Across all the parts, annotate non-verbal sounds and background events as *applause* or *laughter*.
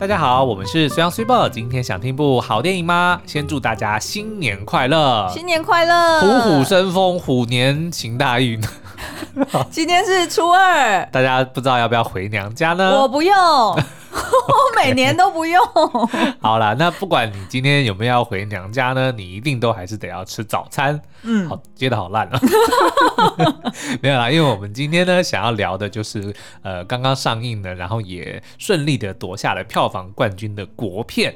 大家好，我们是虽阳随报。今天想听部好电影吗？先祝大家新年快乐！新年快乐！虎虎生风，虎年行大运。*laughs* 今天是初二，大家不知道要不要回娘家呢？我不用，我 *laughs* 每年都不用。*laughs* 好啦，那不管你今天有没有要回娘家呢，你一定都还是得要吃早餐。嗯，好，接的好烂啊。*laughs* 没有啦，因为我们今天呢，想要聊的就是呃刚刚上映的，然后也顺利的夺下了票房冠军的国片，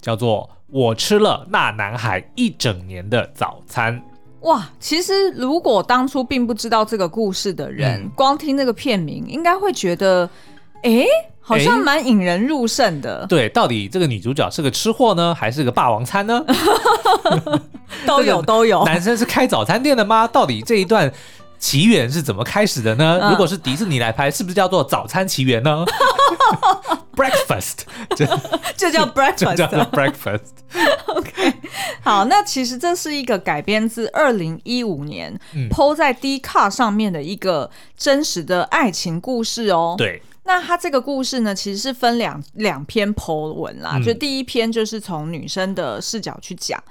叫做《我吃了那男孩一整年的早餐》。哇，其实如果当初并不知道这个故事的人，嗯、光听这个片名，应该会觉得，哎，好像蛮引人入胜的。对，到底这个女主角是个吃货呢，还是个霸王餐呢？*laughs* 都有都有。男生是开早餐店的吗？到底这一段起源是怎么开始的呢？嗯、如果是迪士尼来拍，是不是叫做早餐奇缘呢？*laughs* Breakfast *laughs* 就就叫 Breakfast，就叫做 Breakfast。OK，好，那其实这是一个改编自二零一五年 PO 在 Dcard 上面的一个真实的爱情故事哦。对，那他这个故事呢，其实是分两两篇 PO 文啦，嗯、就第一篇就是从女生的视角去讲。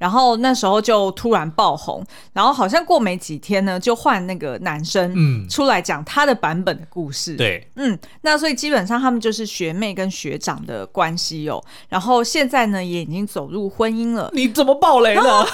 然后那时候就突然爆红，然后好像过没几天呢，就换那个男生嗯出来讲他的版本的故事。对，嗯，那所以基本上他们就是学妹跟学长的关系哦。然后现在呢也已经走入婚姻了。你怎么爆雷了？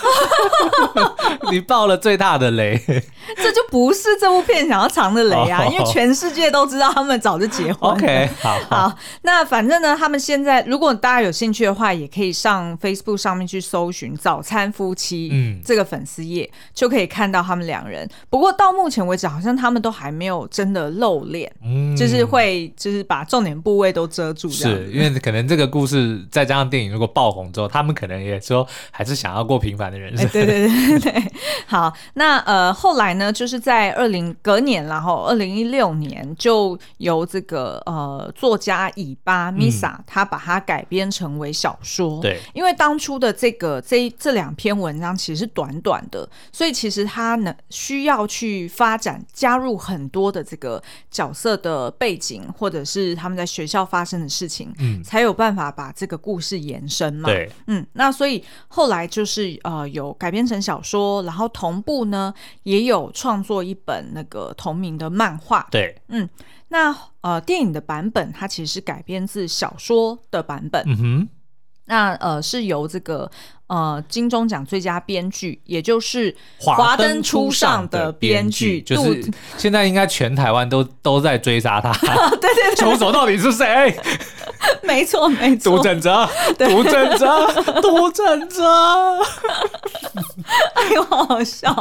*laughs* 你爆了最大的雷。*laughs* 这就不是这部片想要藏的雷啊，因为全世界都知道他们早就结婚。OK，好，*laughs* 好，那反正呢，他们现在如果大家有兴趣的话，也可以上 Facebook 上面去搜寻早餐夫妻，嗯，这个粉丝页就可以看到他们两人。不过到目前为止，好像他们都还没有真的露脸，嗯，就是会就是把重点部位都遮住。是因为可能这个故事再加上电影如果爆红之后，他们可能也说还是想要过平凡的人生。对对对对，好，那呃后来呢，就是在二零隔年，然后二零一六年就由这个呃作家以巴米萨他把它改编成为小说。对，因为当初的这个这这两篇文章其实是短短的，所以其实他呢需要去发展加入很多的这个角色的背景，或者是他们在学校发生的事情，嗯，才有办法把这个故事延伸嘛。对，嗯，那所以后来就是呃有改编成小说，然后同步呢也有创作一本那个同名的漫画。对，嗯，那呃电影的版本它其实是改编自小说的版本。嗯哼，那呃是由这个。呃，金钟奖最佳编剧，也就是《华灯初上》的编剧，就是现在应该全台湾都都在追杀他。对 *laughs* 对对，*laughs* 凶手到底是谁？没 *laughs* 错没错，杜政哲，杜政哲，杜政哲。*laughs* *laughs* 哎呦，好好笑！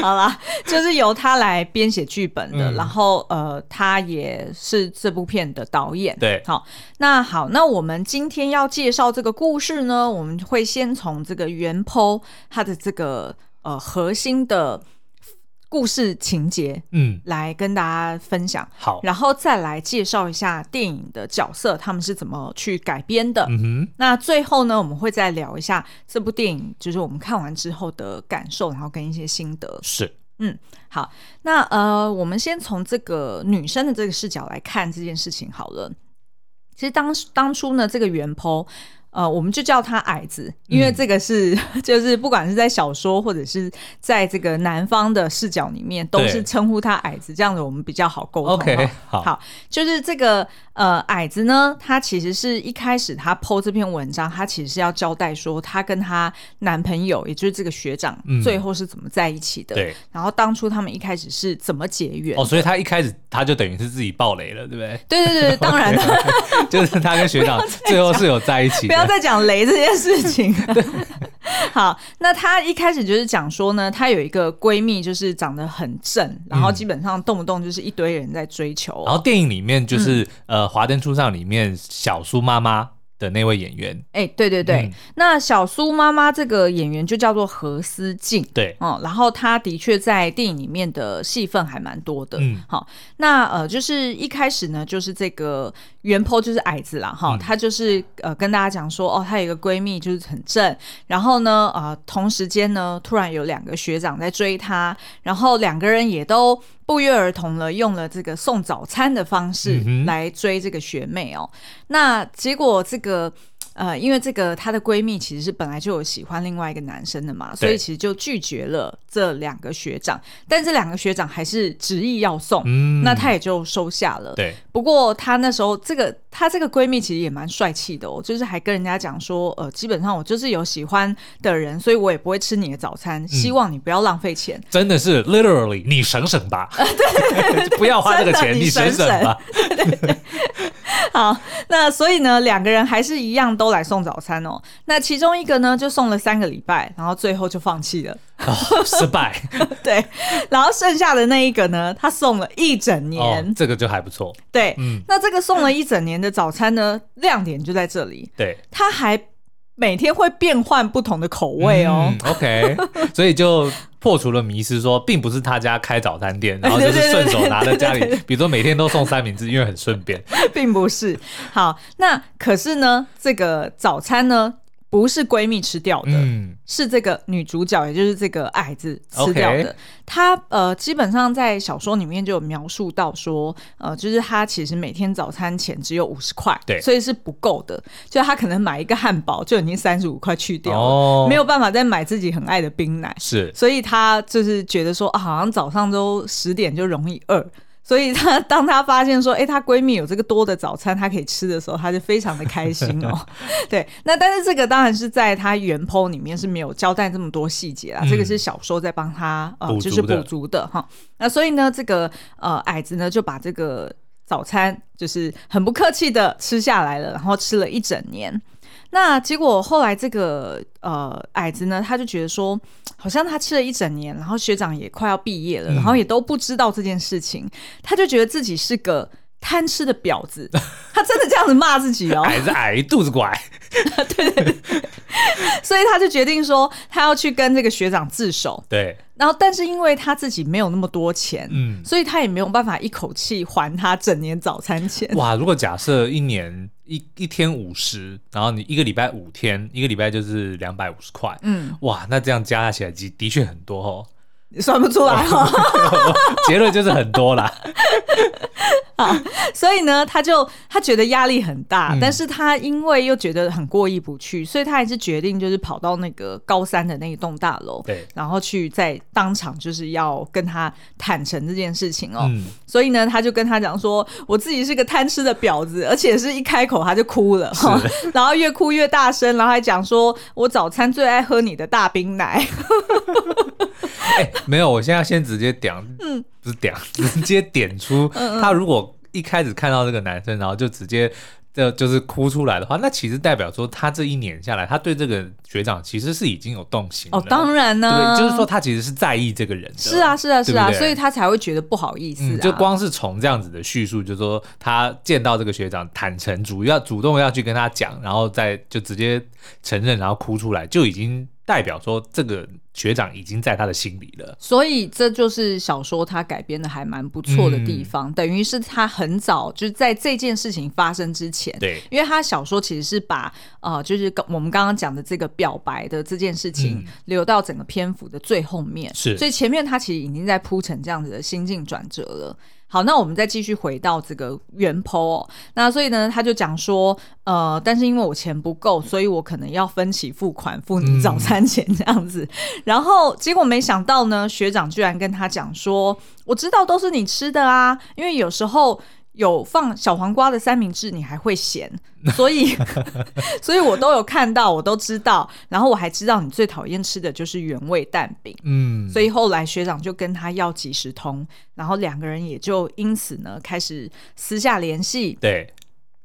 好啦，就是由他来编写剧本的，嗯、然后呃，他也是这部片的导演。对，好，那好，那我们今天要介绍这个故事呢，我们会先从。这个原 PO 它的这个呃核心的故事情节，嗯，来跟大家分享。好，然后再来介绍一下电影的角色，他们是怎么去改编的。嗯哼，那最后呢，我们会再聊一下这部电影，就是我们看完之后的感受，然后跟一些心得。是，嗯，好，那呃，我们先从这个女生的这个视角来看这件事情好了。其实当当初呢，这个原 PO。呃，我们就叫他矮子，因为这个是、嗯、*laughs* 就是不管是在小说或者是在这个南方的视角里面，都是称呼他矮子，这样子我们比较好沟通。OK，好，好，就是这个呃矮子呢，他其实是一开始他 PO 这篇文章，他其实是要交代说他跟他男朋友，也就是这个学长，嗯、最后是怎么在一起的。对，然后当初他们一开始是怎么结缘？哦，所以他一开始他就等于是自己爆雷了，对不对？对对对，当然了，okay, *laughs* 就是他跟学长最后是有在一起的。在讲雷这件事情，*laughs* 好，那她一开始就是讲说呢，她有一个闺蜜，就是长得很正，然后基本上动不动就是一堆人在追求。然后电影里面就是、嗯、呃，《华灯初上》里面小苏妈妈。的那位演员，哎、欸，对对对，嗯、那小苏妈妈这个演员就叫做何思静，对，嗯，然后她的确在电影里面的戏份还蛮多的，嗯，好，那呃，就是一开始呢，就是这个原 PO 就是矮子啦，哈，她、嗯、就是呃跟大家讲说，哦，她有一个闺蜜就是很正，然后呢，呃，同时间呢，突然有两个学长在追她，然后两个人也都。不约而同了用了这个送早餐的方式来追这个学妹哦。嗯、那结果这个。呃，因为这个她的闺蜜其实是本来就有喜欢另外一个男生的嘛，所以其实就拒绝了这两个学长。但这两个学长还是执意要送，嗯，那她也就收下了。对。不过她那时候这个她这个闺蜜其实也蛮帅气的哦，就是还跟人家讲说，呃，基本上我就是有喜欢的人，所以我也不会吃你的早餐，嗯、希望你不要浪费钱。真的是 literally，你省省吧，*laughs* 呃、对，*laughs* 不要花这个钱，你省省吧。对对对。好，那所以呢，两个人还是一样都来送早餐哦。那其中一个呢，就送了三个礼拜，然后最后就放弃了，哦，失败。*laughs* 对，然后剩下的那一个呢，他送了一整年，哦，这个就还不错。对，嗯，那这个送了一整年的早餐呢，亮点就在这里。对，他还每天会变换不同的口味哦。嗯，OK，所以就。破除了迷思，说并不是他家开早餐店，*laughs* 然后就是顺手拿在家里，比如说每天都送三明治，因为很顺便，*laughs* 并不是。好，那可是呢，这个早餐呢？不是闺蜜吃掉的，嗯，是这个女主角，也就是这个矮子吃掉的。她呃，基本上在小说里面就有描述到说，呃，就是她其实每天早餐钱只有五十块，对，所以是不够的。就她可能买一个汉堡就已经三十五块去掉了，哦，没有办法再买自己很爱的冰奶，是，所以她就是觉得说啊，好像早上都十点就容易饿。所以她当她发现说，哎、欸，她闺蜜有这个多的早餐，她可以吃的时候，她就非常的开心哦。*laughs* 对，那但是这个当然是在她原 po 里面是没有交代这么多细节啦，嗯、这个是小说在帮她呃，就是补足的哈。那所以呢，这个呃矮子呢就把这个早餐就是很不客气的吃下来了，然后吃了一整年。那结果后来这个呃矮子呢，他就觉得说，好像他吃了一整年，然后学长也快要毕业了，嗯、然后也都不知道这件事情，他就觉得自己是个贪吃的婊子，*laughs* 他真的这样子骂自己哦，矮子矮肚子拐，*laughs* 对对对，所以他就决定说，他要去跟这个学长自首，对。然后，但是因为他自己没有那么多钱，嗯，所以他也没有办法一口气还他整年早餐钱。哇，如果假设一年一一天五十，然后你一个礼拜五天，一个礼拜就是两百五十块，嗯，哇，那这样加起来的的确很多哦。你算不出来哈，*laughs* 结论就是很多啦。*laughs* 好，所以呢，他就他觉得压力很大，嗯，但是他因为又觉得很过意不去，所以他还是决定就是跑到那个高三的那一栋大楼，对，然后去在当场就是要跟他坦诚这件事情哦。嗯，所以呢，他就跟他讲说，我自己是个贪吃的婊子，而且是一开口他就哭了，然后越哭越大声，然后还讲说我早餐最爱喝你的大冰奶。欸、*laughs* 没有，我现在先直接点，嗯，不是点，*laughs* 直接点出他如果一开始看到这个男生，然后就直接就就是哭出来的话，那其实代表说他这一年下来，他对这个学长其实是已经有动心了。哦，当然呢，对，就是说他其实是在意这个人的。是啊，是啊，是啊，所以他才会觉得不好意思、啊嗯。就光是从这样子的叙述，就是说他见到这个学长，坦诚主要主动要去跟他讲，然后再就直接承认，然后哭出来，就已经。代表说这个学长已经在他的心里了，所以这就是小说他改编的还蛮不错的地方，嗯、等于是他很早就是在这件事情发生之前，对，因为他小说其实是把呃，就是我们刚刚讲的这个表白的这件事情留到整个篇幅的最后面，是、嗯，所以前面他其实已经在铺成这样子的心境转折了。好，那我们再继续回到这个原 po 哦。那所以呢，他就讲说，呃，但是因为我钱不够，所以我可能要分期付款付你早餐钱这样子。嗯、然后结果没想到呢，学长居然跟他讲说，我知道都是你吃的啊，因为有时候。有放小黄瓜的三明治，你还会咸，*laughs* 所以，*laughs* 所以我都有看到，我都知道，然后我还知道你最讨厌吃的就是原味蛋饼，嗯，所以后来学长就跟他要即时通，然后两个人也就因此呢开始私下联系，对，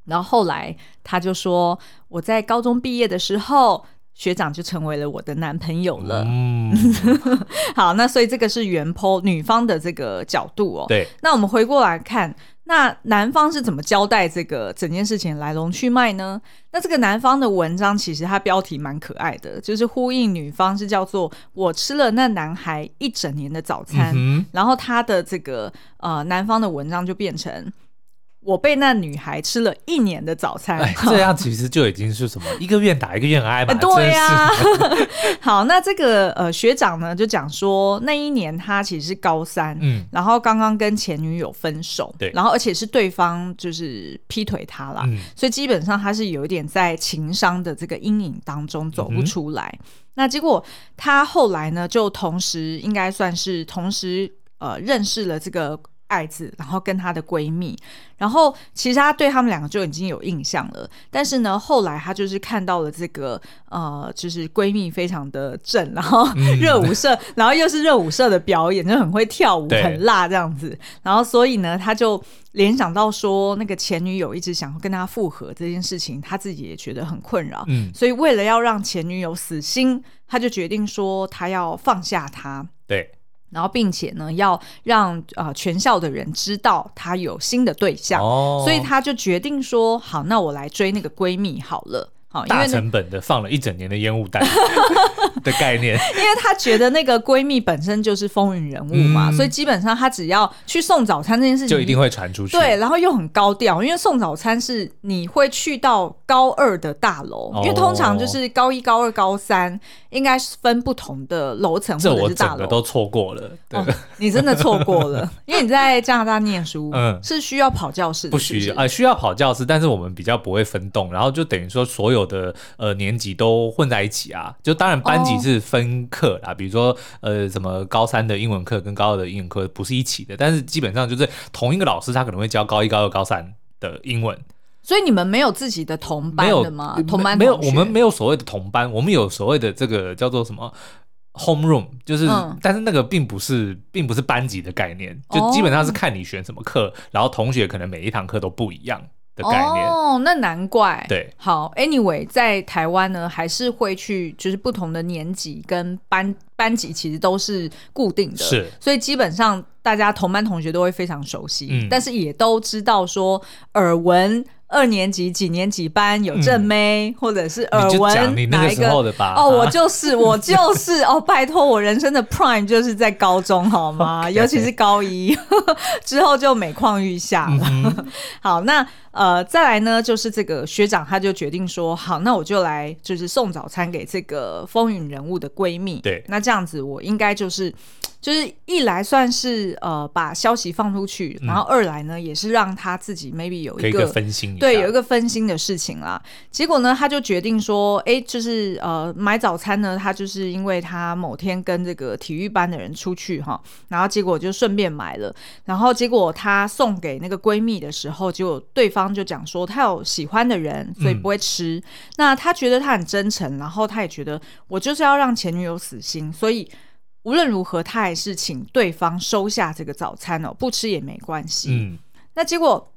然后后来他就说，我在高中毕业的时候，学长就成为了我的男朋友了，嗯，*laughs* 好，那所以这个是原 po 女方的这个角度哦，对，那我们回过来看。那男方是怎么交代这个整件事情来龙去脉呢？那这个男方的文章其实他标题蛮可爱的，就是呼应女方是叫做“我吃了那男孩一整年的早餐”，嗯、然后他的这个呃男方的文章就变成我被那女孩吃了一年的早餐，哎，*laughs* 这样其实就已经是什么一个愿打一个愿挨嘛。对呀、啊。*laughs* 好，那这个呃学长呢就讲说，那一年他其实是高三，嗯，然后刚刚跟前女友分手，对，然后而且是对方就是劈腿他啦，嗯，所以基本上他是有一点在情商的这个阴影当中走不出来。嗯、那结果他后来呢，就同时应该算是同时呃认识了这个。爱子，然后跟她的闺蜜，然后其实她对他们两个就已经有印象了，但是呢，后来她就是看到了这个呃，就是闺蜜非常的正，然后热舞社，嗯、然后又是热舞社的表演，就很会跳舞，很辣这样子，然后所以呢，她就联想到说，那个前女友一直想要跟她复合这件事情，她自己也觉得很困扰，嗯，所以为了要让前女友死心，她就决定说，她要放下她，对。然后，并且呢，要让呃全校的人知道她有新的对象，哦、所以她就决定说：“好，那我来追那个闺蜜好了。”好，大成本的放了一整年的烟雾弹 *laughs* 的概念，*laughs* 因为她觉得那个闺蜜本身就是风云人物嘛，嗯、所以基本上她只要去送早餐这件事情就一定会传出去。对，然后又很高调，因为送早餐是你会去到高二的大楼，哦、因为通常就是高一、高二、高三应该是分不同的楼层或者是大楼。都错过了，对、哦，你真的错过了，因为你在加拿大念书，嗯，是需要跑教室的，不需要啊、呃，需要跑教室，但是我们比较不会分栋，然后就等于说所有的呃年级都混在一起啊，就当然班级是分课啦，哦、比如说呃什么高三的英文课跟高二的英文课不是一起的，但是基本上就是同一个老师他可能会教高一、高二、高三的英文，所以你们没有自己的同班的吗？同班没有，我们没有所谓的同班，我们有所谓的这个叫做什么 home room，就是、嗯、但是那个并不是并不是班级的概念，就基本上是看你选什么课，哦、然后同学可能每一堂课都不一样。的概念哦，那难怪。对，好，Anyway，在台湾呢，还是会去，就是不同的年级跟班班级，其实都是固定的，是，所以基本上大家同班同学都会非常熟悉，嗯，但是也都知道说耳闻。二年级几年几班有正妹，嗯、或者是耳闻哪一个？哦，我就是我 *laughs* 就是哦，拜托，我人生的 prime 就是在高中好吗 *laughs* 尤其是高一 *laughs* 之后就每况愈下了。嗯、好，那呃，再来呢，就是这个学长他就决定说，好，那我就来就是送早餐给这个风云人物的闺蜜。对，那这样子我应该就是。就是一来算是呃把消息放出去，然后二来呢、嗯、也是让他自己 maybe 有一个，分心，对，有一个分心的事情啦。结果呢，他就决定说，哎、欸，就是呃买早餐呢，他就是因为他某天跟这个体育班的人出去哈，然后结果就顺便买了，然后结果他送给那个闺蜜的时候，结果对方就讲说他有喜欢的人，所以不会吃。嗯、那他觉得他很真诚，然后他也觉得我就是要让前女友死心，所以。无论如何，他还是请对方收下这个早餐哦，不吃也没关系。嗯，那结果。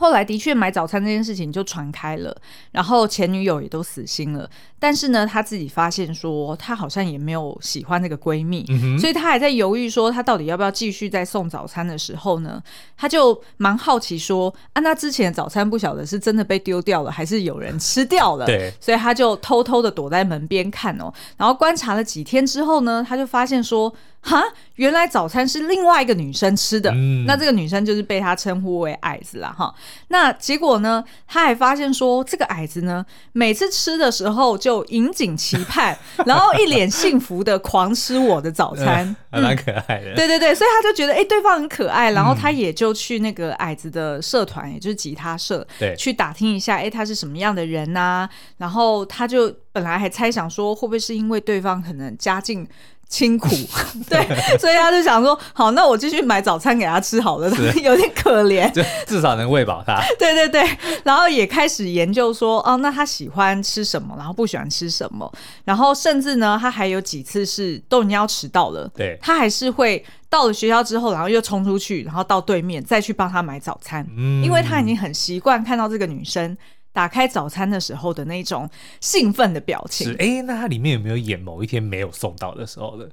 后来的确买早餐这件事情就传开了，然后前女友也都死心了。但是呢，他自己发现说，他好像也没有喜欢那个闺蜜，嗯、所以他还在犹豫说，她到底要不要继续再送早餐的时候呢，他就蛮好奇说，啊，那之前的早餐不晓得是真的被丢掉了，还是有人吃掉了？对，所以他就偷偷的躲在门边看哦，然后观察了几天之后呢，他就发现说。哈，原来早餐是另外一个女生吃的，嗯、那这个女生就是被他称呼为矮子啦。哈。那结果呢，他还发现说，这个矮子呢，每次吃的时候就引颈期盼，*laughs* 然后一脸幸福的狂吃我的早餐，*laughs* 还蛮可爱的、嗯。对对对，所以他就觉得，哎、欸，对方很可爱，然后他也就去那个矮子的社团，也就是吉他社，对，去打听一下，哎、欸，他是什么样的人呐、啊？然后他就本来还猜想说，会不会是因为对方可能家境。清苦，*laughs* 对，所以他就想说，好，那我继续买早餐给他吃好了，是。*laughs* 有点可怜，*laughs* 就至少能喂饱他。对对对，然后也开始研究说，哦，那他喜欢吃什么，然后不喜欢吃什么，然后甚至呢，他还有几次是都已经要迟到了，对，他还是会到了学校之后，然后又冲出去，然后到对面再去帮他买早餐，嗯，因为他已经很习惯看到这个女生。打开早餐的时候的那种兴奋的表情。哎、欸，那它里面有没有演某一天没有送到的时候的？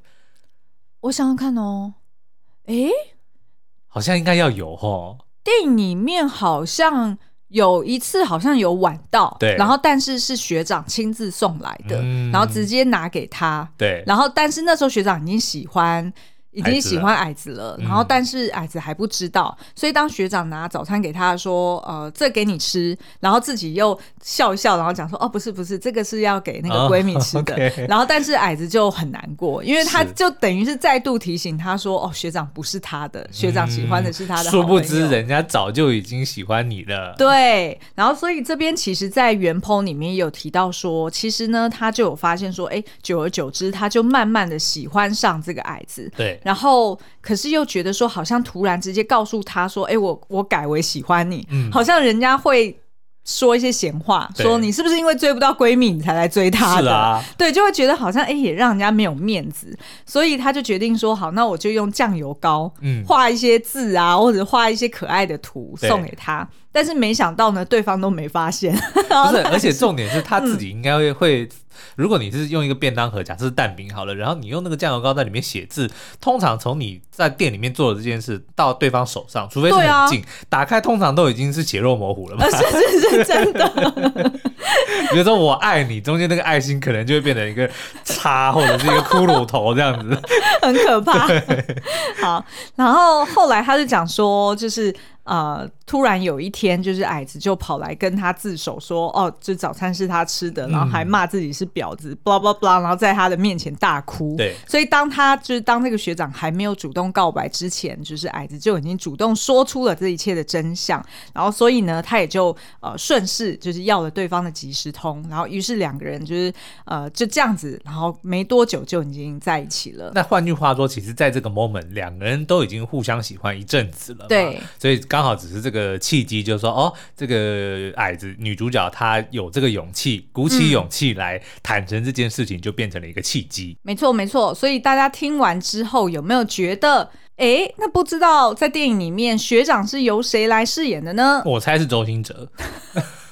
我想想看哦。哎、欸，好像应该要有哦。电影里面好像有一次，好像有晚到，对。然后，但是是学长亲自送来的，嗯、然后直接拿给他，对。然后，但是那时候学长已经喜欢已经喜欢矮子了，然后但是矮子还不知道，嗯、所以当学长拿早餐给他说，呃，这给你吃，然后自己又笑一笑，然后讲说，哦，不是不是，这个是要给那个闺蜜吃的。哦 okay、然后但是矮子就很难过，因为他就等于是再度提醒他说，哦，学长不是他的，学长喜欢的是他的。殊不知人家早就已经喜欢你了。对，然后所以这边其实，在原 po 里面有提到说，其实呢，他就有发现说，哎，久而久之，他就慢慢的喜欢上这个矮子。对。然后，可是又觉得说，好像突然直接告诉他说：“哎，我我改为喜欢你。嗯”好像人家会说一些闲话，对。说你是不是因为追不到闺蜜，你才来追她的？是啊，对，就会觉得好像哎，也让人家没有面子，所以他就决定说：“好，那我就用酱油膏，嗯，画一些字啊，或者画一些可爱的图送给他。对”但是没想到呢，对方都没发现。*laughs* 不是，而且重点是他自己应该会会。嗯如果你是用一个便当盒，假设是蛋饼好了，然后你用那个酱油膏在里面写字，通常从你在店里面做的这件事到对方手上，除非是很近，啊、打开通常都已经是血肉模糊了嘛。*laughs* 是是是真的。*laughs* 比如说我爱你，中间那个爱心可能就会变成一个叉或者是一个骷髅头这样子，很可怕。好，然后后来他就讲说，就是。呃，突然有一天，就是矮子就跑来跟他自首说：“哦，这早餐是他吃的，然后还骂自己是婊子，blah blah blah，然后在他的面前大哭。”对，所以当他就是当那个学长还没有主动告白之前，就是矮子就已经主动说出了这一切的真相。然后，所以呢，他也就呃顺势就是要了对方的即时通，然后于是两个人就是呃就这样子，然后没多久就已经在一起了。那换句话说，其实在这个 moment，两个人都已经互相喜欢一阵子了。对，所以刚好只是这个契机，就是说，哦，这个矮子女主角她有这个勇气，鼓起勇气来坦诚这件事情，就变成了一个契机。没错，没错。所以大家听完之后，有没有觉得，哎，那不知道在电影里面学长是由谁来饰演的呢？我猜是周星哲，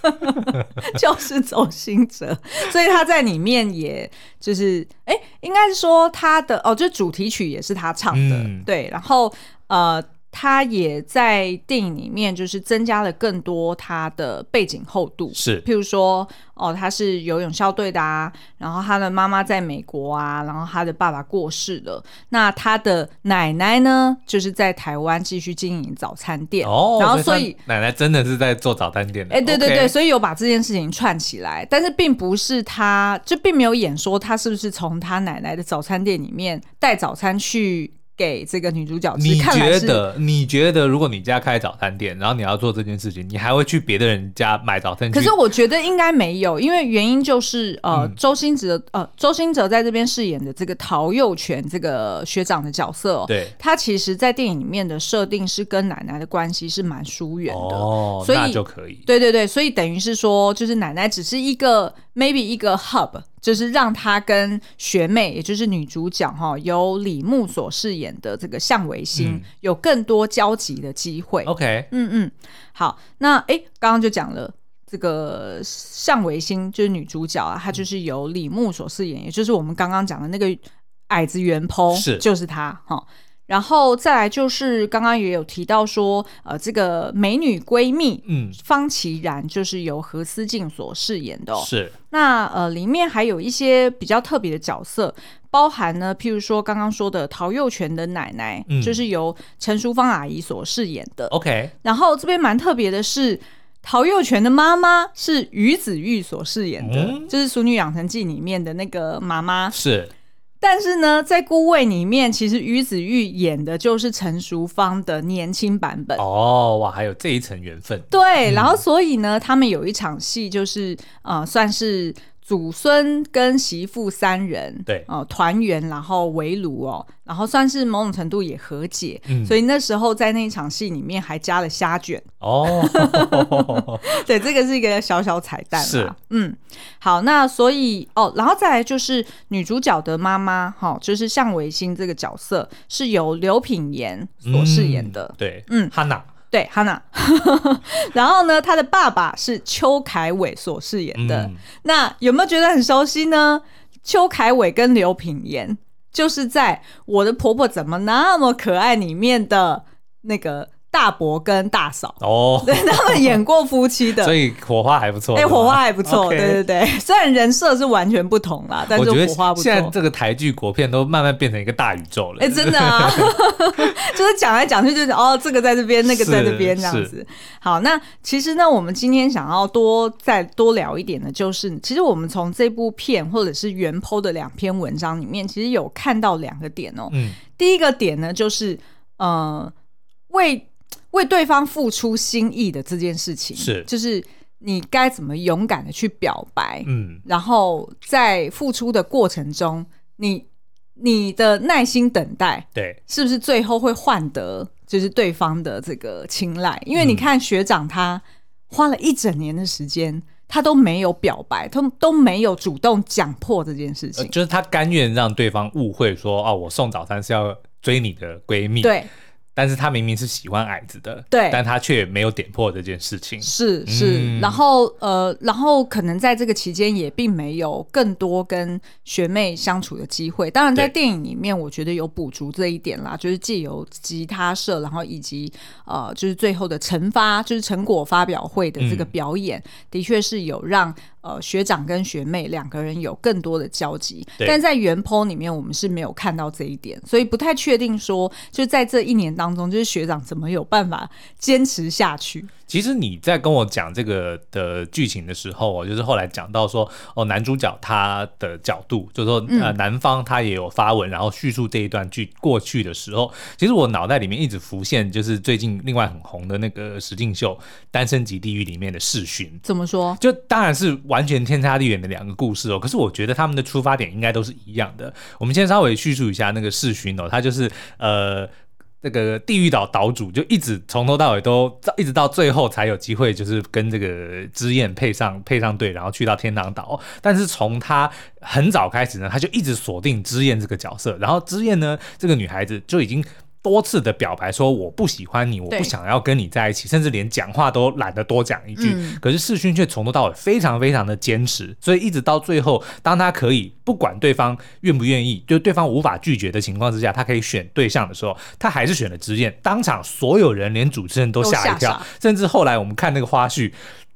*laughs* 就是周星哲。所以他在里面，也就是，哎，应该是说他的哦，就主题曲也是他唱的，嗯、对。然后，呃。他也在电影里面，就是增加了更多他的背景厚度，是，譬如说，哦，他是游泳校队的啊，然后他的妈妈在美国啊，然后他的爸爸过世了，那他的奶奶呢，就是在台湾继续经营早餐店，哦，然后所以奶奶真的是在做早餐店的，哎，对对对所以有把这件事情串起来，但是并不是他，就并没有演说他是不是从他奶奶的早餐店里面带早餐去。给这个女主角吃，你觉得？你觉得，如果你家开早餐店，然后你要做这件事情，你还会去别的人家买早餐？可是我觉得应该没有，因为原因就是呃，周星哲呃，周星哲在这边饰演的这个陶幼全这个学长的角色，哦，对，他其实，在电影里面的设定是跟奶奶的关系是蛮疏远的，哦，所以那就可以，对对对，所以等于是说，就是奶奶只是一个 maybe 一个 hub。就是让他跟学妹，也就是女主角哈，由李木所饰演的这个向维新，嗯、有更多交集的机会。OK，嗯嗯，好，那哎，刚刚就讲了这个向维新就是女主角啊，她就是由李木所饰演，也就是我们刚刚讲的那个矮子原 po，是就是她哈。然后再来就是刚刚也有提到说，呃，这个美女闺蜜，嗯，方琦然就是由何思静所饰演的哦。是。那呃，里面还有一些比较特别的角色，包含呢，譬如说刚刚说的陶幼全的奶奶，嗯，就是由陈淑芳阿姨所饰演的。OK。然后这边蛮特别的是，陶幼全的妈妈是于子玉所饰演的，嗯，就是《淑女养成记》里面的那个妈妈。是。但是呢，在《孤味》里面，其实于子玉演的就是陈淑芳的年轻版本。哦，哇，还有这一层缘分。对，嗯、然后所以呢，他们有一场戏，就是呃，算是。祖孙跟媳妇三人，对。哦，团圆，然后围炉哦，然后算是某种程度也和解，嗯，所以那时候在那一场戏里面还加了虾卷。哦，*laughs* 对，这个是一个小小彩蛋，是，嗯，好，那所以哦，然后再来就是女主角的妈妈，哈、哦，就是向维新这个角色是由刘品言所饰演的，嗯、对，嗯，哈娜。对，Hanna，*laughs* 然后呢，他的爸爸是邱凯伟所饰演的。嗯、那有没有觉得很熟悉呢？邱凯伟跟刘品言就是在《我的婆婆怎么那么可爱》里面的那个。大伯跟大嫂哦，*laughs* 对，他们演过夫妻的，所以火花还不错。哎、欸，火花还不错.对对对。虽然人设是完全不同啦，但是火花不错。现在这个台剧国片都慢慢变成一个大宇宙了。哎、欸，真的啊，*laughs* 就是讲来讲去就是哦，这个在这边，那个在这边这样子。好，那其实呢，我们今天想要多再多聊一点的，就是其实我们从这部片或者是原 PO 的两篇文章里面，其实有看到两个点哦。嗯，第一个点呢，就是呃，为为对方付出心意的这件事情，是。就是你该怎么勇敢的去表白，嗯，然后在付出的过程中，你你的耐心等待，对，是不是最后会换得就是对方的这个青睐？因为你看学长他花了一整年的时间，他都没有表白，他都没有主动讲破这件事情，呃，就是他甘愿让对方误会说，哦，我送早餐是要追你的闺蜜，对。但是他明明是喜欢矮子的，对，但他却没有点破这件事情。是是、嗯，然后呃，然后可能在这个期间也并没有更多跟学妹相处的机会。当然，在电影里面，我觉得有补足这一点啦，就是借由吉他社，然后以及呃，就是最后的成发，就是成果发表会的这个表演，嗯、的确是有让。呃，学长跟学妹两个人有更多的交集，但在原 PO 里面我们是没有看到这一点，所以不太确定说，就在这一年当中，就是学长怎么有办法坚持下去。其实你在跟我讲这个的剧情的时候，我就是后来讲到说，哦，男主角他的角度，就是说，呃，男方他也有发文，然后叙述这一段剧过去的时候，其实我脑袋里面一直浮现，就是最近另外很红的那个实境秀《单身即地狱》里面的世勋。怎么说？就当然是完全天差地远的两个故事哦。可是我觉得他们的出发点应该都是一样的。我们先稍微叙述一下那个世勋哦，他就是呃。这个地狱岛岛主就一直从头到尾都一直到最后才有机会，就是跟这个之燕配上配上对，然后去到天堂岛。但是从他很早开始呢，他就一直锁定之燕这个角色。然后之燕呢，这个女孩子就已经。多次的表白说我不喜欢你，我不想要跟你在一起，甚至连讲话都懒得多讲一句。嗯、可是世勋却从头到尾非常非常的坚持，所以一直到最后，当他可以不管对方愿不愿意，就对方无法拒绝的情况之下，他可以选对象的时候，他还是选了之燕。当场所有人连主持人都吓一跳，甚至后来我们看那个花絮。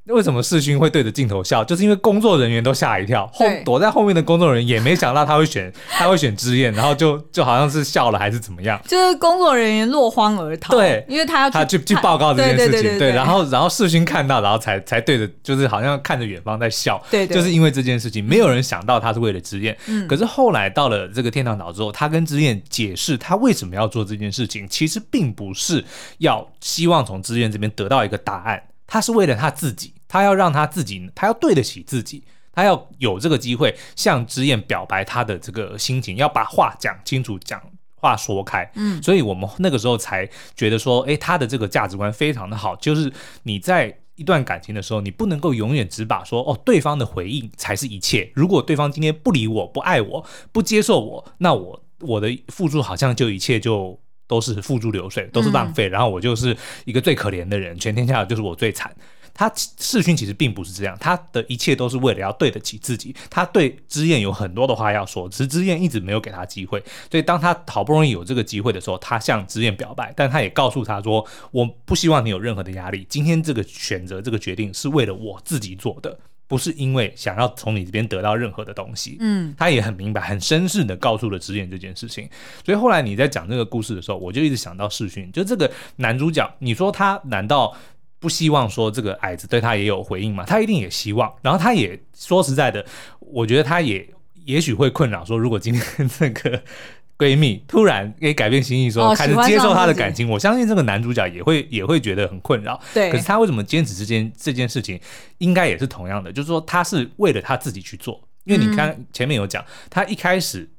为什么世勋会对着镜头笑？就是因为工作人员都吓一跳，后躲在后面的工作人员也没想到他会选 *laughs* 他会选之燕，然后就就好像是笑了还是怎么样？就是工作人员落荒而逃。对，因为他要去他去去报告这件事情。对，对，对，对，对，对，然后然后世勋看到，然后才才对着，就是好像看着远方在笑。对，对，就是因为这件事情，没有人想到他是为了之燕。嗯。可是后来到了这个天堂岛之后，他跟之燕解释他为什么要做这件事情，其实并不是要希望从之燕这边得到一个答案，他是为了他自己。他要让他自己，他要对得起自己，他要有这个机会向之燕表白他的这个心情，要把话讲清楚，讲话说开。嗯，所以我们那个时候才觉得说，诶，他的这个价值观非常的好，就是你在一段感情的时候，你不能够永远只把说，哦，对方的回应才是一切。如果对方今天不理我，不爱我，不接受我，那我我的付出好像就一切就都是付诸流水，都是浪费，嗯，然后我就是一个最可怜的人，全天下就是我最惨。他世勋其实并不是这样，他的一切都是为了要对得起自己。他对之燕有很多的话要说，只是之燕一直没有给他机会。所以当他好不容易有这个机会的时候，他向之燕表白，但他也告诉他说：“我不希望你有任何的压力。今天这个选择，这个决定是为了我自己做的，不是因为想要从你这边得到任何的东西。”嗯，他也很明白、很绅士的告诉了之燕这件事情。所以后来你在讲这个故事的时候，我就一直想到世勋，就这个男主角，你说他难道？不希望说这个矮子对他也有回应嘛？他一定也希望。然后他也说实在的，我觉得他也也许会困扰说，如果今天这个闺蜜突然给改变心意说，说、哦、开始接受他的感情，我相信这个男主角也会也会觉得很困扰。对。可是他为什么坚持这件这件事情，应该也是同样的，就是说他是为了他自己去做。因为你看前面有讲，他一开始。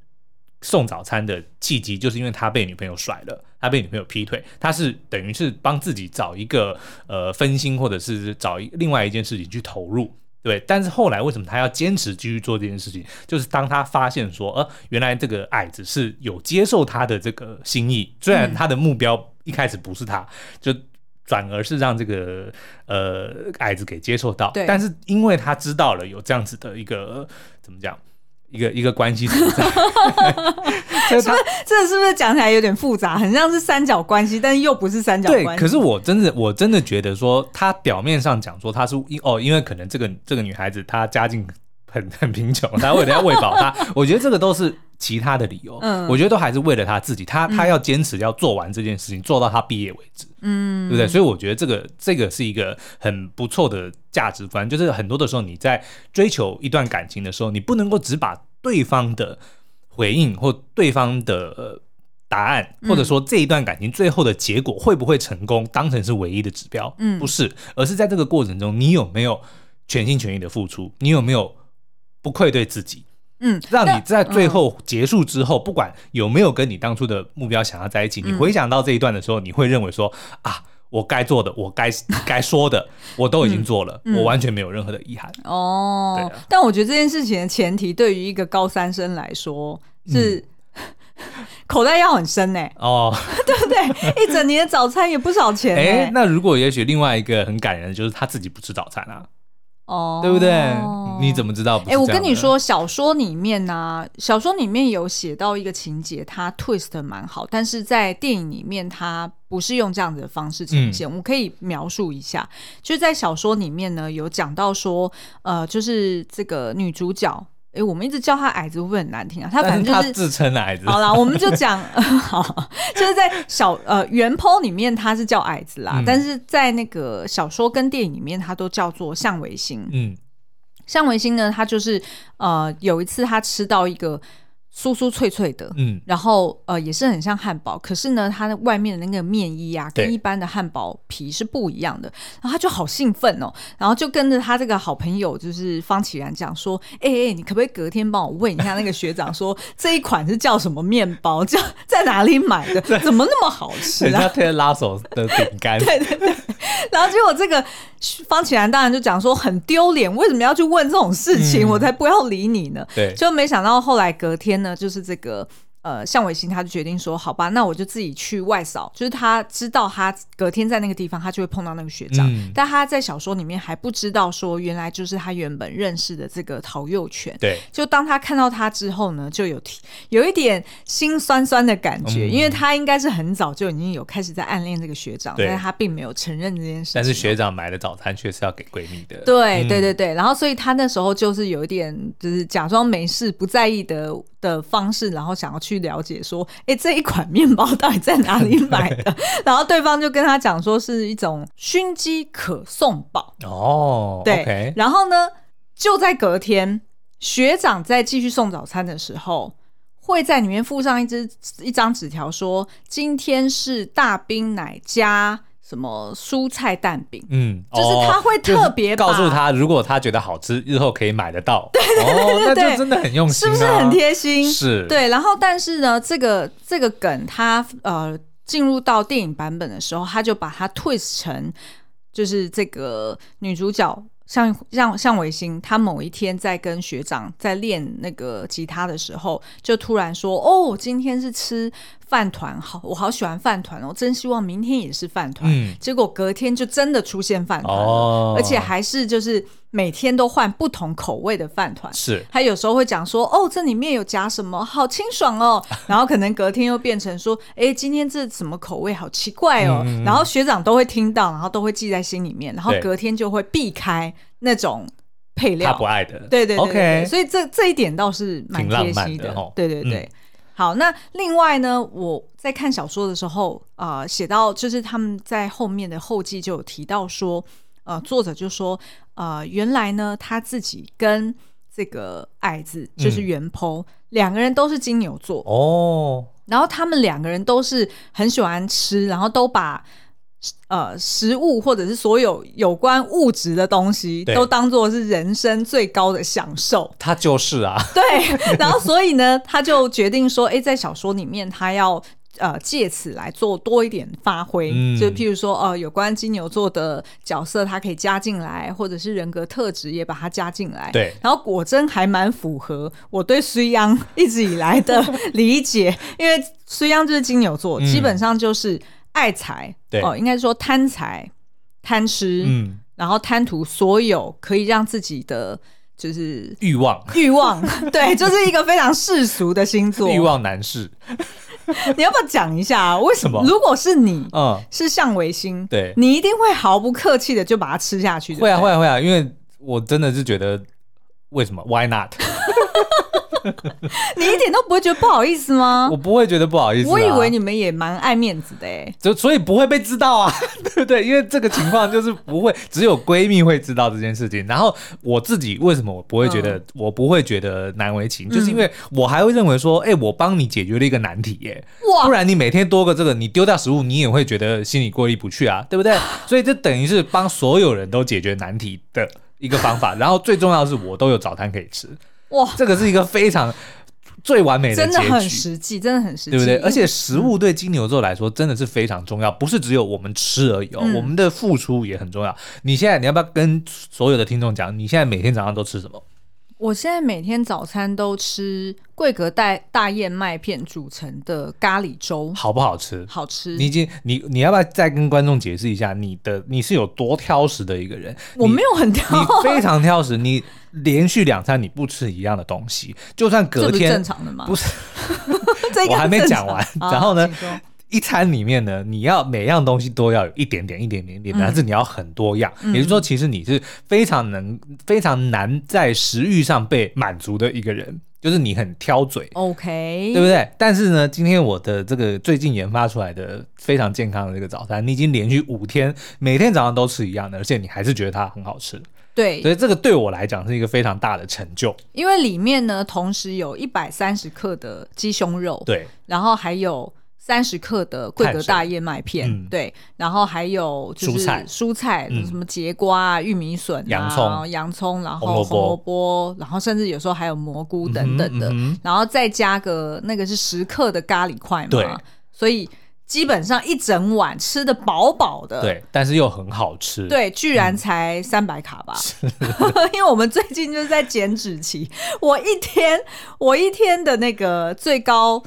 送早餐的契机，就是因为他被女朋友甩了，他被女朋友劈腿，他是等于是帮自己找一个呃分心，或者是找一另外一件事情去投入，对。但是后来为什么他要坚持继续做这件事情？就是当他发现说，呃，原来这个矮子是有接受他的这个心意，虽然他的目标一开始不是他，就转而是让这个呃矮子给接受到，对。但是因为他知道了有这样子的一个怎么讲？一个一个关系存在。*laughs* 是不是这是不是讲起来有点复杂，很像是三角关系，但是又不是三角关系。对，可是我真的我真的觉得说，他表面上讲说他是因哦，因为可能这个这个女孩子她家境很 *laughs* 很贫穷，他为了要喂饱他，我觉得这个都是其他的理由。嗯，我觉得都还是为了他自己，他他要坚持要做完这件事情，做到他毕业为止。嗯，对不对？所以我觉得这个这个是一个很不错的价值观，就是很多的时候你在追求一段感情的时候，你不能够只把对方的。回应或对方的答案，或者说这一段感情最后的结果会不会成功，当成是唯一的指标？嗯，不是，而是在这个过程中，你有没有全心全意的付出？你有没有不愧对自己？嗯，让你在最后结束之后，不管有没有跟你当初的目标想要在一起，你回想到这一段的时候，你会认为说啊。我该做的，我该 *laughs* 该说的，我都已经做了，我完全没有任何的遗憾。哦，但我觉得这件事情的前提，对于一个高三生来说，是、嗯、*laughs* 口袋要很深呢。哦，*laughs* 对不对？一整年的早餐也不少钱。哎，那如果也许另外一个很感人的就是他自己不吃早餐啊。哦，对不对？你怎么知道？哎，我跟你说，小说里面呢、啊，小说里面有写到一个情节，它 twist 蛮好，但是在电影里面，它不是用这样子的方式呈现。嗯、我可以描述一下，就是在小说里面呢，有讲到说，呃，就是这个女主角。哎，我们一直叫他矮子会不会很难听啊？他反正就是他自称矮子。好啦，我们就讲 *laughs* 好，就是在小呃原 po 里面他是叫矮子啦，嗯、但是在那个小说跟电影里面他都叫做向维星。嗯，向维星呢，他就是呃有一次他吃到一个。酥酥脆脆的，嗯，然后呃也是很像汉堡，可是呢，它的外面的那个面衣啊，跟一般的汉堡皮是不一样的，然后他就好兴奋哦，然后就跟着他这个好朋友就是方启然讲说，哎哎，你可不可以隔天帮我问一下那个学长，说 *laughs* 这一款是叫什么面包，*laughs* 叫在哪里买的，*laughs* 怎么那么好吃啊？人家特别拉手的饼干，对对对，然后结果这个方启然当然就讲说很丢脸，为什么要去问这种事情？嗯、我才不要理你呢。对，就没想到后来隔天。那就是这个。呃，向伟星他就决定说，好吧，那我就自己去外扫。就是他知道他隔天在那个地方，他就会碰到那个学长。嗯、但他在小说里面还不知道说，原来就是他原本认识的这个陶幼全。对。就当他看到他之后呢，就有有一点心酸酸的感觉，嗯、因为他应该是很早就已经有开始在暗恋这个学长，但是他并没有承认这件事。但是学长买的早餐却是要给闺蜜的。对、嗯、对对对，然后所以他那时候就是有一点就是假装没事、不在意的的方式，然后想要去了解说。哎，这一款面包到底在哪里买的？*laughs* 然后对方就跟他讲说是一种熏鸡可颂堡哦，对。Okay 然后呢，就在隔天，学长在继续送早餐的时候，会在里面附上一支一张纸条，说今天是大冰奶加。什么蔬菜蛋饼？嗯，就是他会特别告诉他，如果他觉得好吃，日后可以买得到。*laughs* 对对对对，哦，那就真的很用心啊，是不是很贴心？是，对。然后，但是呢，这个这个梗，他呃进入到电影版本的时候，他就把它 twist 成，就是这个女主角。像像像维新，他某一天在跟学长在练那个吉他的时候，就突然说：“哦，今天是吃饭团，好，我好喜欢饭团哦，真希望明天也是饭团。嗯”结果隔天就真的出现饭团，哦，而且还是就是。每天都换不同口味的饭团，是。他有时候会讲说，哦，这里面有夹什么，好清爽哦。*laughs* 然后可能隔天又变成说，哎，今天这什么口味，好奇怪哦。然后学长都会听到，然后都会记在心里面，然后隔天就会避开那种配料。他不爱的，对对对，对，OK。所以这这一点倒是蛮贴心的，的哦、对对对。嗯、好，那另外呢，我在看小说的时候，啊、呃，写到就是他们在后面的后记就有提到说。呃，作者就说，呃，原来呢，他自己跟这个矮子就是原 po、嗯、两个人都是金牛座哦，然后他们两个人都是很喜欢吃，然后都把呃食物或者是所有有关物质的东西都当做是人生最高的享受。他就是啊，对，然后所以呢，他就决定说，哎，在小说里面他要。呃，借此来做多一点发挥，嗯、就譬如说，呃，有关金牛座的角色，他可以加进来，或者是人格特质也把它加进来。对，然后果真还蛮符合我对水央一直以来的 *laughs* 理解，因为水央就是金牛座，嗯、基本上就是爱财，对。哦，应该说贪财、贪吃，嗯，然后贪图所有可以让自己的。就是欲望，欲望，*laughs* 对，就是一个非常世俗的星座，欲望男士。*laughs* 你要不要讲一下为什么？如果是你，嗯，是向维新，对，你一定会毫不客气的就把它吃下去。会啊，会啊，会啊，因为我真的是觉得，为什么？Why not？*laughs* 你一点都不会觉得不好意思吗？我不会觉得不好意思、啊。我以为你们也蛮爱面子的哎，就所以不会被知道啊，*laughs* 对不对？因为这个情况就是不会，只有闺蜜会知道这件事情。然后我自己为什么我不会觉得，嗯、我不会觉得难为情，就是因为我还会认为说，哎、欸，我帮你解决了一个难题耶。哇！不然你每天多个这个，你丢掉食物，你也会觉得心里过意不去啊，对不对？所以这等于是帮所有人都解决难题的一个方法。然后最重要的是，我都有早餐可以吃。哇，这个是一个非常最完美的结局，真的很实际，真的很实际，对不对？而且食物对金牛座来说真的是非常重要，不是只有我们吃而已哦，嗯、我们的付出也很重要。你现在你要不要跟所有的听众讲，你现在每天早上都吃什么？我现在每天早餐都吃桂格大大燕麦片组成的咖喱粥，好不好吃？好吃。你已经你你要不要再跟观众解释一下你的你是有多挑食的一个人？我没有很挑，你非常挑食。你连续两餐你不吃一样的东西，就算隔天正常的吗？不是，*laughs* 我还没讲完。然后呢？一餐里面呢，你要每样东西都要有一点点、一点点、一点点，但是你要很多样。嗯、也就是说，其实你是非常能、非常难在食欲上被满足的一个人，就是你很挑嘴。OK，对不对？但是呢，今天我的这个最近研发出来的非常健康的这个早餐，你已经连续五天每天早上都吃一样的，而且你还是觉得它很好吃。对，所以这个对我来讲是一个非常大的成就。因为里面呢，同时有一百三十克的鸡胸肉，对，然后还有。三十克的桂格大燕麦片，嗯、对，然后还有就是蔬菜，蔬菜什么节瓜啊、玉米笋、啊、洋葱、洋葱，然后红萝卜，然后甚至有时候还有蘑菇等等的，然后再加个那个是十克的咖喱块嘛，对，所以基本上一整碗吃的饱饱的，对，但是又很好吃，对，居然才三百卡吧，嗯、*laughs* 因为我们最近就是在减脂期，我一天我一天的那个最高。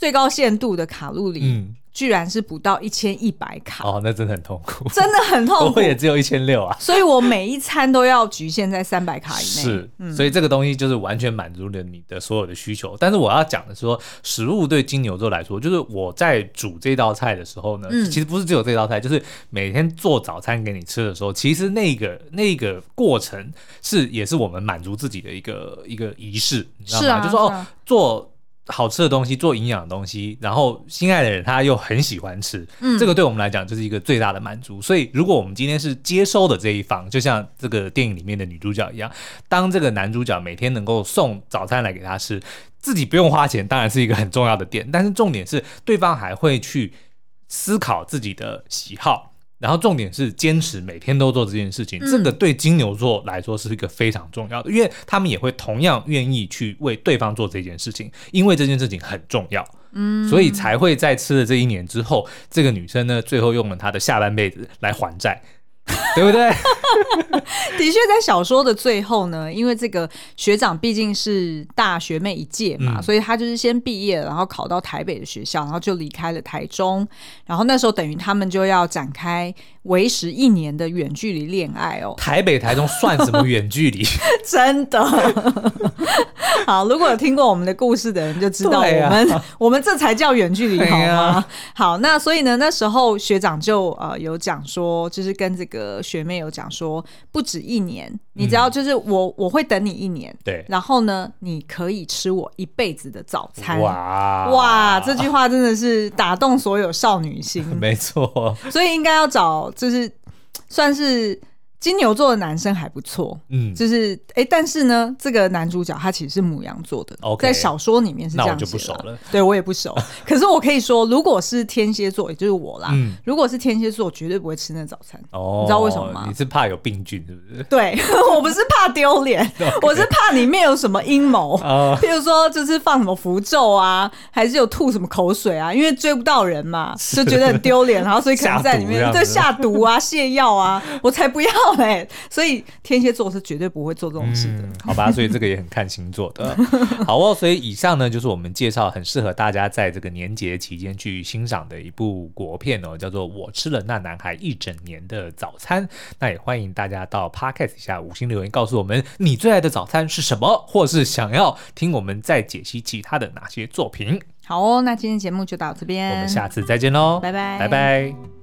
最高限度的卡路里，嗯，居然是不到一千一百卡。哦，那真的很痛苦，真的很痛苦，我也只有一千六啊，所以我每一餐都要局限在三百卡以内，是，嗯、所以这个东西就是完全满足了你的所有的需求。但是我要讲的是说，食物对金牛座来说，就是我在煮这道菜的时候呢，嗯、其实不是只有这道菜，就是每天做早餐给你吃的时候，其实那个那个过程是也是我们满足自己的一个一个仪式，你知道吗？是啊、就是说哦，做。好吃的东西，做营养的东西，然后心爱的人他又很喜欢吃，嗯，这个对我们来讲就是一个最大的满足。所以，如果我们今天是接收的这一方，就像这个电影里面的女主角一样，当这个男主角每天能够送早餐来给他吃，自己不用花钱，当然是一个很重要的点。但是重点是，对方还会去思考自己的喜好。然后重点是坚持每天都做这件事情，嗯、这个对金牛座来说是一个非常重要的，因为他们也会同样愿意去为对方做这件事情，因为这件事情很重要，嗯，所以才会在吃了这一年之后，这个女生呢，最后用了她的下半辈子来还债。*laughs* 对不对？*laughs* 的确，在小说的最后呢，因为这个学长毕竟是大学妹一届嘛，嗯、所以他就是先毕业，然后考到台北的学校，然后就离开了台中，然后那时候等于他们就要展开为时一年的远距离恋爱哦。台北台中算什么远距离？*laughs* 真的。*laughs* 好，如果有听过我们的故事的人就知道，我们、啊、我们这才叫远距离，好吗？啊、好，那所以呢，那时候学长就呃有讲说，就是跟这个。学妹有讲说，不止一年，你只要就是我，嗯、我会等你一年，对，然后呢，你可以吃我一辈子的早餐。哇哇，这句话真的是打动所有少女心，*laughs* 没错，所以应该要找，就是算是。金牛座的男生还不错，嗯，就是哎、欸，但是呢，这个男主角他其实是母羊座的，Okay, 在小说里面是这样那我就不熟了。对我也不熟，*laughs* 可是我可以说，如果是天蝎座，也就是我啦，嗯、如果是天蝎座，绝对不会吃那早餐。哦，你知道为什么吗？你是怕有病菌，是不是？*laughs* 对，*laughs* 我不是怕丢脸我是怕里面有什么阴谋，哦、譬如说就是放什么符咒啊，还是有吐什么口水啊？因为追不到人嘛，就觉得很丢脸，然后所以可能在里面对下毒啊、泻药啊，我才不要嘞，所以天蝎座是绝对不会做这种事的，嗯，好吧？所以这个也很看星座的。好哦，所以以上呢就是我们介绍很适合大家在这个年节期间去欣赏的一部国片哦，叫做《我吃了那男孩一整年的早餐》。那也欢迎大家到 Podcast 下五星留言告诉我们你最爱的早餐是什么，或是想要听我们再解析其他的哪些作品。好哦，那今天节目就到这边，我们下次再见喽，拜拜，拜拜。